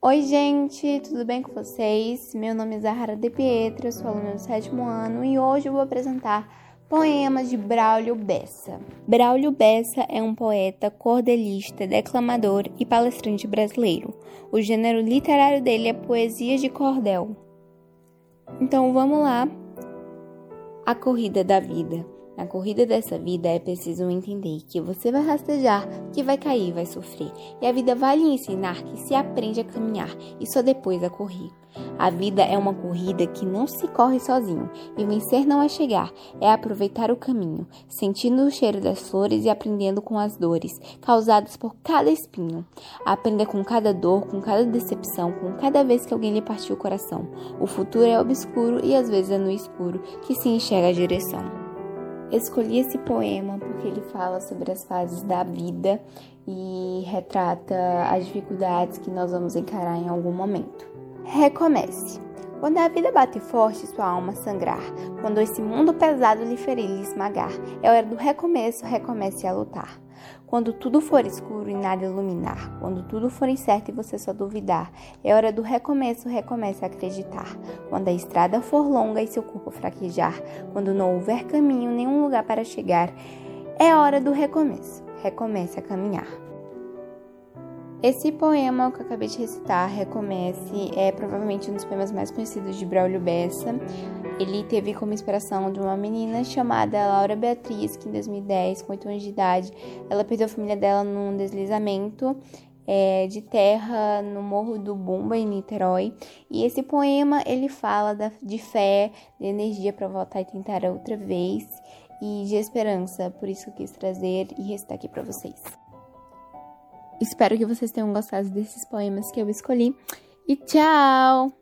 Oi, gente, tudo bem com vocês? Meu nome é Zahara De Pietro, sou aluna do sétimo ano e hoje eu vou apresentar poemas de Braulio Bessa. Braulio Bessa é um poeta, cordelista, declamador e palestrante brasileiro. O gênero literário dele é poesia de cordel. Então vamos lá. A corrida da vida. Na corrida dessa vida é preciso entender que você vai rastejar, que vai cair, vai sofrer. E a vida vai lhe ensinar que se aprende a caminhar e só depois a correr. A vida é uma corrida que não se corre sozinho, e vencer não é chegar, é aproveitar o caminho, sentindo o cheiro das flores e aprendendo com as dores causadas por cada espinho. Aprenda com cada dor, com cada decepção, com cada vez que alguém lhe partiu o coração. O futuro é obscuro e às vezes é no escuro que se enxerga a direção. Escolhi esse poema porque ele fala sobre as fases da vida e retrata as dificuldades que nós vamos encarar em algum momento. Recomece. Quando a vida bate forte, sua alma sangrar. Quando esse mundo pesado lhe ferir, lhe esmagar. É hora do recomeço, recomece a lutar. Quando tudo for escuro e nada iluminar, quando tudo for incerto e você só duvidar, é hora do recomeço, recomece a acreditar. Quando a estrada for longa e seu corpo fraquejar, quando não houver caminho, nenhum lugar para chegar, é hora do recomeço, recomece a caminhar. Esse poema que eu acabei de recitar, Recomece, é provavelmente um dos poemas mais conhecidos de Braulio Bessa. Ele teve como inspiração de uma menina chamada Laura Beatriz, que em 2010, com 8 anos de idade, ela perdeu a família dela num deslizamento é, de terra no Morro do Bumba, em Niterói. E esse poema, ele fala da, de fé, de energia para voltar e tentar outra vez, e de esperança. Por isso eu quis trazer e recitar aqui para vocês. Espero que vocês tenham gostado desses poemas que eu escolhi. E tchau!